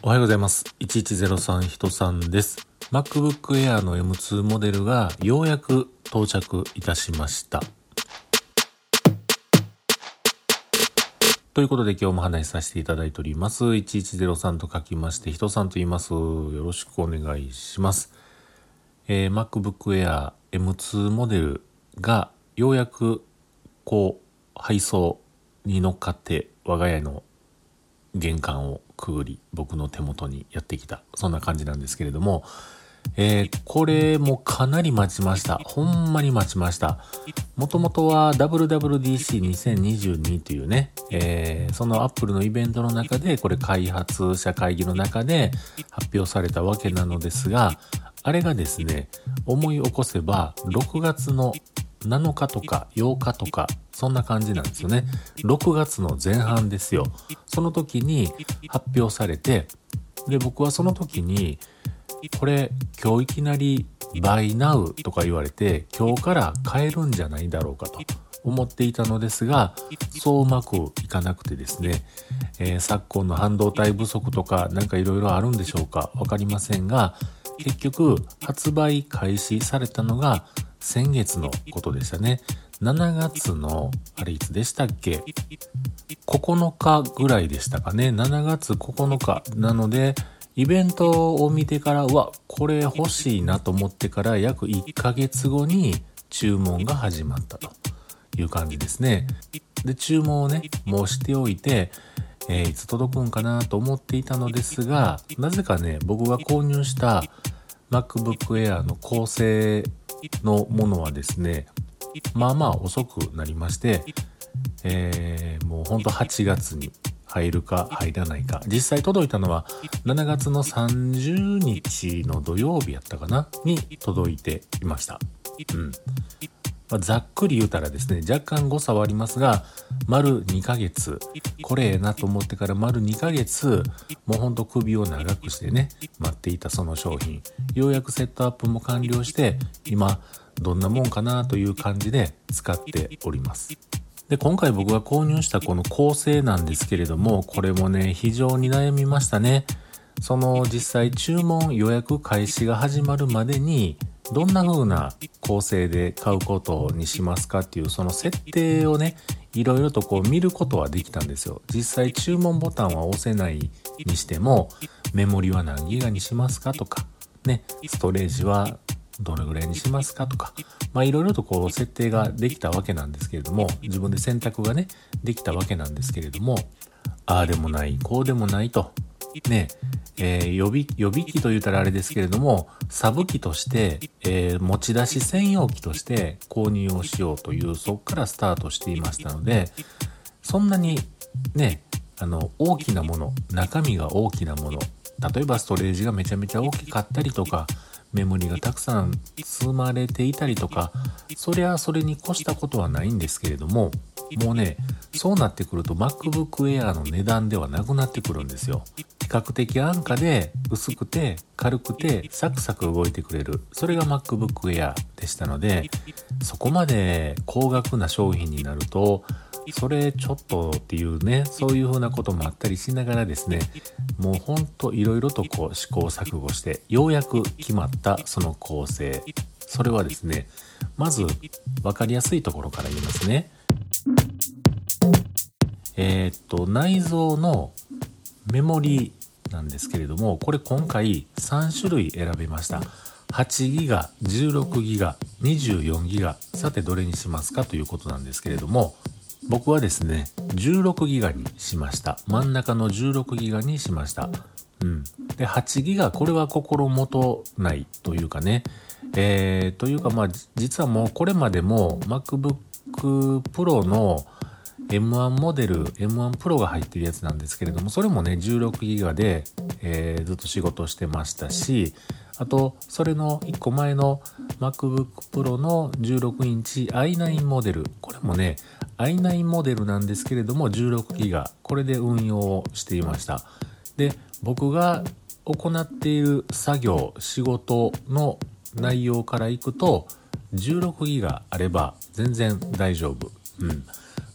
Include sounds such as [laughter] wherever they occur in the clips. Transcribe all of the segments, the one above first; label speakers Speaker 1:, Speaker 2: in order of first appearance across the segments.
Speaker 1: おはようございます。1103人さんです。MacBook Air の M2 モデルがようやく到着いたしました。ということで今日も話しさせていただいております。1103と書きまして、人さんと言います。よろしくお願いします。えー、MacBook Air M2 モデルがようやくこう配送に乗っかって我が家の玄関をくぐり僕の手元にやってきたそんな感じなんですけれども、えー、これもかなり待ちました。ほんまに待ちました。もともとは WWDC2022 というね、えー、そのアップルのイベントの中でこれ開発者会議の中で発表されたわけなのですがあれがですね思い起こせば6月の7日とか8日とか、そんな感じなんですよね。6月の前半ですよ。その時に発表されて、で、僕はその時に、これ今日いきなり Buy Now とか言われて、今日から買えるんじゃないだろうかと思っていたのですが、そううまくいかなくてですね、えー、昨今の半導体不足とかなんかいろいろあるんでしょうかわかりませんが、結局発売開始されたのが先月のことでしたね。7月の、あれいつでしたっけ ?9 日ぐらいでしたかね。7月9日。なので、イベントを見てから、うわ、これ欲しいなと思ってから約1ヶ月後に注文が始まったという感じですね。で、注文をね、もうしておいて、えー、いつ届くんかなと思っていたのですが、なぜかね、僕が購入した MacBook Air の構成のものはですね、まあまあ遅くなりまして、えー、もうほんと8月に入るか入らないか。実際届いたのは7月の30日の土曜日やったかな？に届いていました。うん。まあ、ざっくり言うたらですね、若干誤差はありますが、丸2ヶ月、これええなと思ってから丸2ヶ月、もうほんと首を長くしてね、待っていたその商品、ようやくセットアップも完了して、今、どんなもんかなという感じで使っております。で、今回僕が購入したこの構成なんですけれども、これもね、非常に悩みましたね。その実際注文予約開始が始まるまでに、どんな風な構成で買うことにしますかっていうその設定をねいろいろとこう見ることはできたんですよ実際注文ボタンは押せないにしてもメモリは何ギガにしますかとかねストレージはどれぐらいにしますかとかまあいろいろとこう設定ができたわけなんですけれども自分で選択がねできたわけなんですけれどもああでもないこうでもないとねえー、予備、予備機と言ったらあれですけれども、サブ機として、えー、持ち出し専用機として購入をしようという、そこからスタートしていましたので、そんなにね、あの、大きなもの、中身が大きなもの、例えばストレージがめちゃめちゃ大きかったりとか、メモリがたくさん積まれていたりとか、そりゃそれに越したことはないんですけれども、もうね、そうなってくると MacBook Air の値段ではなくなってくるんですよ。比較的安価で薄くて軽くてサクサク動いてくれる。それが MacBook Air でしたので、そこまで高額な商品になると、それちょっとっていうね、そういう風なこともあったりしながらですね、もうほんといろいろとこう試行錯誤して、ようやく決まったその構成。それはですね、まず分かりやすいところから言いますね。えー、っと、内蔵のメモリなんですけれども、これ今回3種類選べました。8ギガ、16ギガ、24ギガ。さてどれにしますかということなんですけれども、僕はですね、16ギガにしました。真ん中の16ギガにしました。うん。で、8ギガ、これは心もとないというかね、えー、というかまあ、実はもうこれまでも MacBook Pro の M1 モデル、M1 Pro が入ってるやつなんですけれども、それもね、16ギガで、えー、ずっと仕事してましたし、あと、それの1個前の MacBook Pro の16インチ i9 モデル。これもね、i9 モデルなんですけれども、16ギガ。これで運用をしていました。で、僕が行っている作業、仕事の内容からいくと、16ギガあれば全然大丈夫。うん。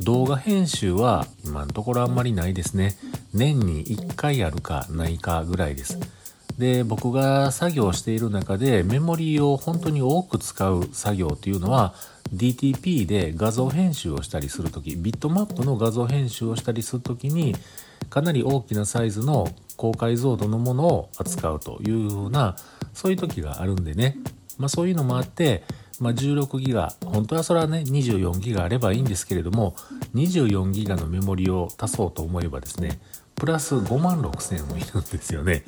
Speaker 1: 動画編集は今のところあんまりないですね。年に1回あるかないかぐらいです。で、僕が作業している中でメモリーを本当に多く使う作業っていうのは DTP で画像編集をしたりするとき、ビットマップの画像編集をしたりするときにかなり大きなサイズの高解像度のものを扱うというようなそういう時があるんでね、まあ、そういうのもあって、まあ、16ギガ本当はそれはね24ギガあればいいんですけれども24ギガのメモリを足そうと思えばですねプラス5万6千もいるんですよね。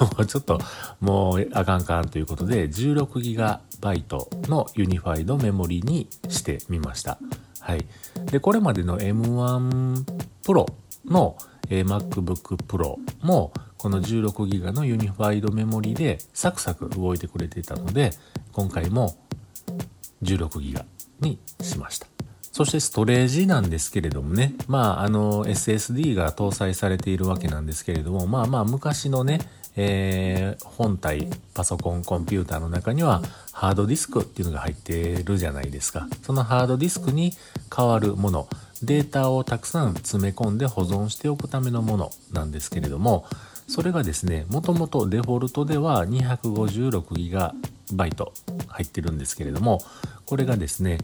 Speaker 1: も [laughs] うちょっともうあかんかんということで 16GB のユニファイドメモリにしてみました。はい。で、これまでの M1 Pro の、え、MacBook Pro もこの 16GB のユニファイドメモリでサクサク動いてくれていたので今回も 16GB にしました。そしてストレージなんですけれどもね、まあ、あの、SSD が搭載されているわけなんですけれども、まあまあ、昔のね、えー、本体、パソコン、コンピューターの中には、ハードディスクっていうのが入ってるじゃないですか。そのハードディスクに代わるもの、データをたくさん詰め込んで保存しておくためのものなんですけれども、それがですね、もともとデフォルトでは 256GB 入ってるんですけれども、これがですね、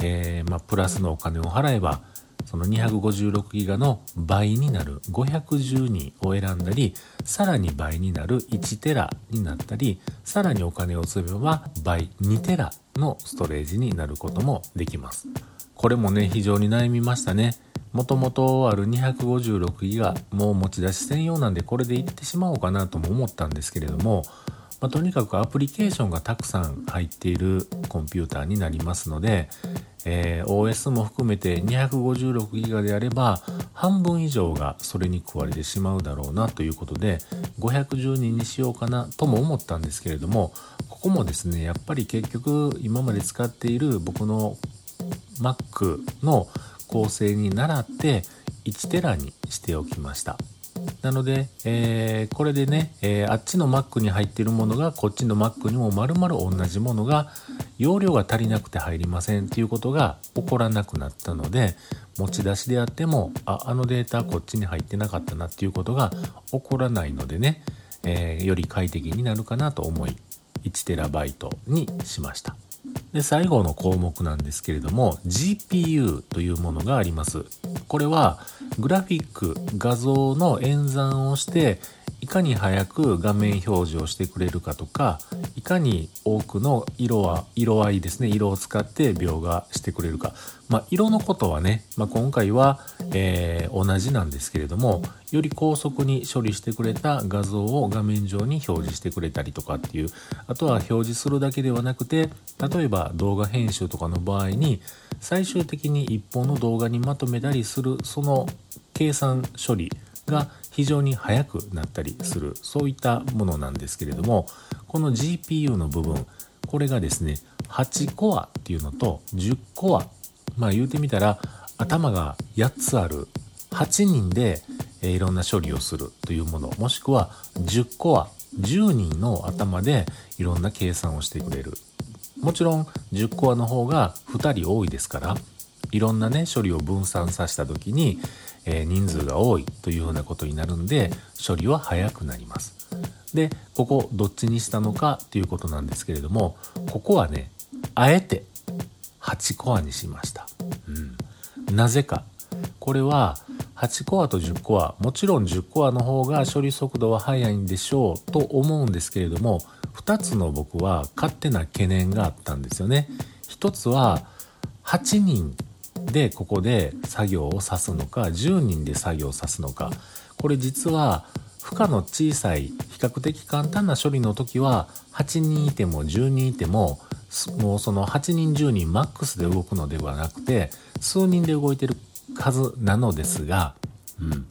Speaker 1: えー、まあ、プラスのお金を払えば、その256ギガの倍になる512を選んだり、さらに倍になる1テラになったり、さらにお金を積めば倍2テラのストレージになることもできます。これもね、非常に悩みましたね。もともとある256ギガ、もう持ち出し専用なんでこれでいってしまおうかなとも思ったんですけれども、まあ、とにかくアプリケーションがたくさん入っているコンピューターになりますので、えー、OS も含めて 256GB であれば半分以上がそれに食われてしまうだろうなということで512にしようかなとも思ったんですけれどもここもですねやっぱり結局今まで使っている僕の Mac の構成に倣って1テラにしておきました。なので、えー、これでね、えー、あっちの Mac に入ってるものがこっちの Mac にも丸々同じものが容量が足りなくて入りませんっていうことが起こらなくなったので持ち出しであってもああのデータこっちに入ってなかったなっていうことが起こらないのでね、えー、より快適になるかなと思い 1TB にしました。で最後の項目なんですけれども GPU というものがありますこれはグラフィック画像の演算をしていかに早く画面表示をしてくれるかとかいかに多くの色は色合いですね色を使って描画してくれるか。まあ色のことはね、まあ、今回は、えー、同じなんですけれどもより高速に処理してくれた画像を画面上に表示してくれたりとかっていうあとは表示するだけではなくて例えば動画編集とかの場合に最終的に一本の動画にまとめたりするその計算処理が非常に速くなったりするそういったものなんですけれどもこの GPU の部分これがですね8コアっていうのと10コア。まあ言うてみたら頭が8つある8人でえいろんな処理をするというものもしくは10コア10人の頭でいろんな計算をしてくれる。もちろん10コアの方が2人多いですからいろんなね処理を分散させた時に、えー、人数が多いというようなことになるんで処理は早くなります。でここどっちにしたのかっていうことなんですけれどもここはねあえて8コアにしました、うん、なぜか。これは8コアと10コアもちろん10コアの方が処理速度は速いんでしょうと思うんですけれども2つの僕は勝手な懸念があったんですよね。1つは8人でここで作業を指すのか10人で作業を指すのか。これ実は負荷の小さい比較的簡単な処理の時は8人いても10人いてももうその8人10人マックスで動くのではなくて数人で動いてる数なのですが、うん、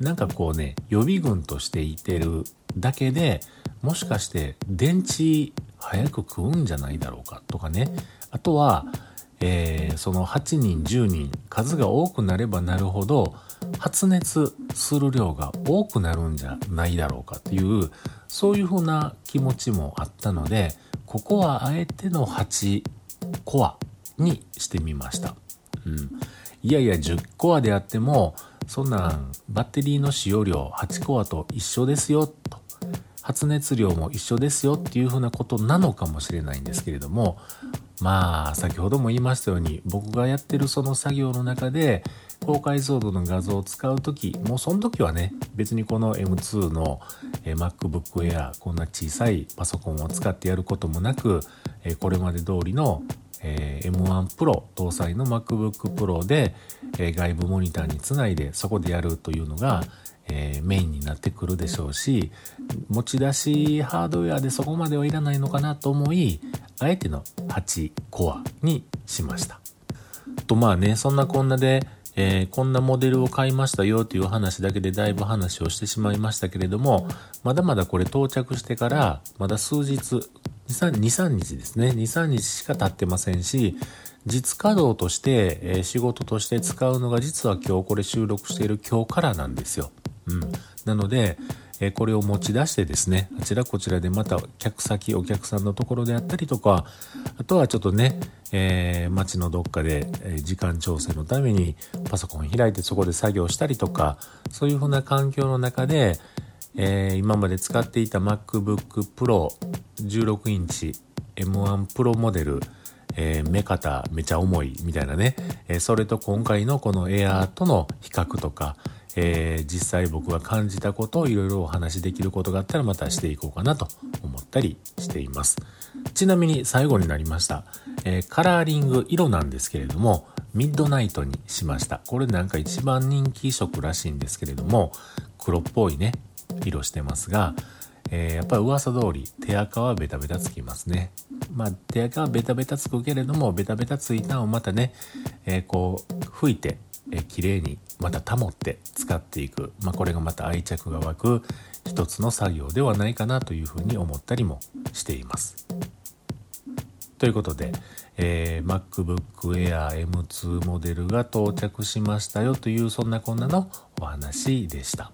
Speaker 1: なんかこうね予備軍としていてるだけでもしかして電池早く食うんじゃないだろうかとかね。あとはえー、その8人10人数が多くなればなるほど発熱する量が多くなるんじゃないだろうかっていうそういうふうな気持ちもあったのでここはあえての8コアにしてみました。うん。いやいや10コアであってもそんなんバッテリーの使用量8コアと一緒ですよと。発熱量も一緒ですよっていうふうなことなのかもしれないんですけれどもまあ先ほども言いましたように僕がやってるその作業の中で高解像度の画像を使う時もうその時はね別にこの M2 の MacBook Air こんな小さいパソコンを使ってやることもなくこれまで通りのえ M1 Pro 搭載の MacBook Pro でえ外部モニターにつないでそこでやるというのがえー、メインになってくるでしょうし持ち出しハードウェアでそこまではいらないのかなと思いあえての8コアにしました。とまあねそんなこんなで、えー、こんなモデルを買いましたよという話だけでだいぶ話をしてしまいましたけれどもまだまだこれ到着してからまだ数日23日ですね23日しか経ってませんし実稼働として、えー、仕事として使うのが実は今日これ収録している今日からなんですよ。うん、なので、えこれを持ち出してですねあちらこちらでまた客先お客さんのところであったりとかあとはちょっとね、えー、街のどっかで、時間調整のためにパソコン開いてそこで作業したりとかそういうふうな環境の中で、えー、今まで使っていた MacBook Pro 16インチ M1 Pro モデルえー、目方めちゃ重いみたいなね、えー、それと今回のこの Air との比較とか、えー、実際僕が感じたことをいろいろお話しできることがあったらまたしていこうかなと思ったりしています。ちなみに最後になりました。えー、カラーリング色なんですけれども、ミッドナイトにしました。これなんか一番人気色らしいんですけれども、黒っぽいね、色してますが、えー、やっぱり噂通り手垢はベタベタつきますね。まあ手垢はベタベタつくけれどもベタベタついたのをまたね、えー、こう拭いて、えー、綺麗にまた保って使っていく、まあ、これがまた愛着が湧く一つの作業ではないかなというふうに思ったりもしています。ということで、えー、MacBook Air M2 モデルが到着しましたよというそんなこんなのお話でした。